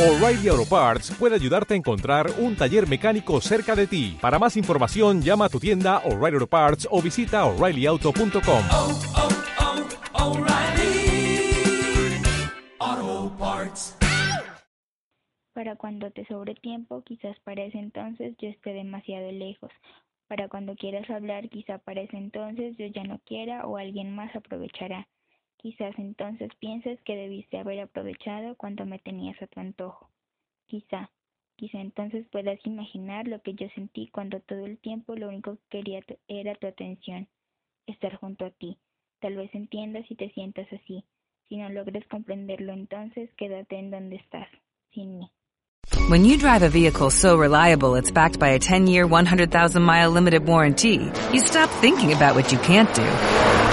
O'Reilly Auto Parts puede ayudarte a encontrar un taller mecánico cerca de ti. Para más información, llama a tu tienda O'Reilly Auto Parts o visita oreillyauto.com. oh, oh, Parts. Para cuando te sobre tiempo, quizás para ese entonces yo esté demasiado lejos. Para cuando quieras hablar, quizá para ese entonces yo ya no quiera o alguien más aprovechará. Quizás entonces pienses que debiste haber aprovechado cuando me tenías a tu antojo. Quizá, quizá entonces puedas imaginar lo que yo sentí cuando todo el tiempo lo único que quería era tu atención, estar junto a ti. Tal vez entiendas y te sientas así. Si no logres comprenderlo entonces, quédate en donde estás, sin mí. When you drive a vehicle so reliable it's backed by a 10-year, 100,000-mile limited warranty, you stop thinking about what you can't do